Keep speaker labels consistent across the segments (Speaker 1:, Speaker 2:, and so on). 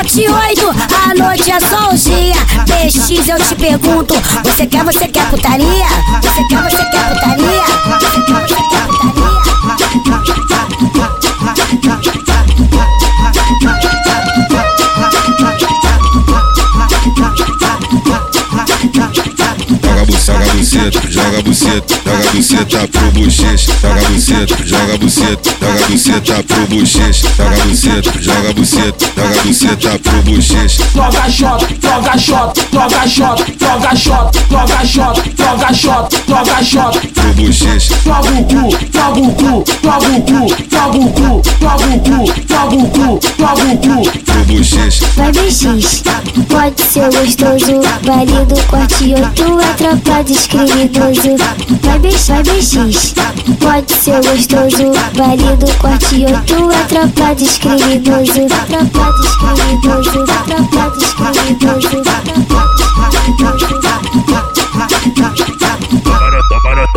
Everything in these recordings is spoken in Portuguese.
Speaker 1: corte 8, a noite é só o dia. PX eu te pergunto, você quer, você quer putaria? Você quer, você quer
Speaker 2: joga buceta, joga buceta, joga buceta pro bochecha, joga buceta, joga buceta, joga buceta pro bochecha, joga buceta, joga buceta, joga buceta pro bochecha.
Speaker 3: Joga shot, joga shot, joga shot, joga shot, joga shot, joga shot, joga shot
Speaker 2: pro bochecha.
Speaker 3: Joga o cu, joga o cu, joga o cu, joga o cu, joga o cu, joga o cu, joga o cu
Speaker 2: pro bochecha.
Speaker 4: Vai BX, pode ser gostoso, válido corte 8, a tropa pode escrever gostoso. Vai beijar, vai beijar. pode ser gostoso. Valido corte,
Speaker 1: eu tua é tropa de escrever gostoso. Tropa de escrever gostoso.
Speaker 2: Tropa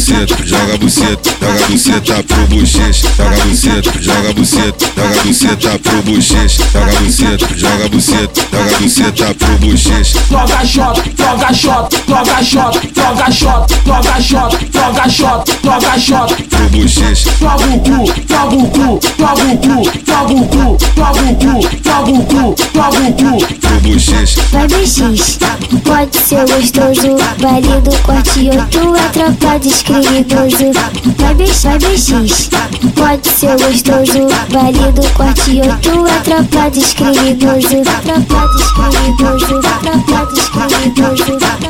Speaker 2: buceta, joga buceta, joga buceta pro bochecha, joga buceta, joga buceta, joga buceta pro bochecha, joga buceta, joga buceta, joga buceta pro bochecha.
Speaker 3: Joga shot, joga shot, joga shot, joga shot, joga shot, joga shot, joga shot
Speaker 2: pro bochecha.
Speaker 3: Joga o cu, joga o cu, joga o cu, joga o cu, joga o cu, joga o cu, joga o cu
Speaker 2: pro bochecha.
Speaker 4: Vai BX, pode ser gostoso, válido corte 8, a tropa criminoso. Vai bicho, vai bichis. Pode ser gostoso. Vale do corte, eu tô a tropa descriminoso. Tropa descriminoso. Tropa
Speaker 2: descriminoso.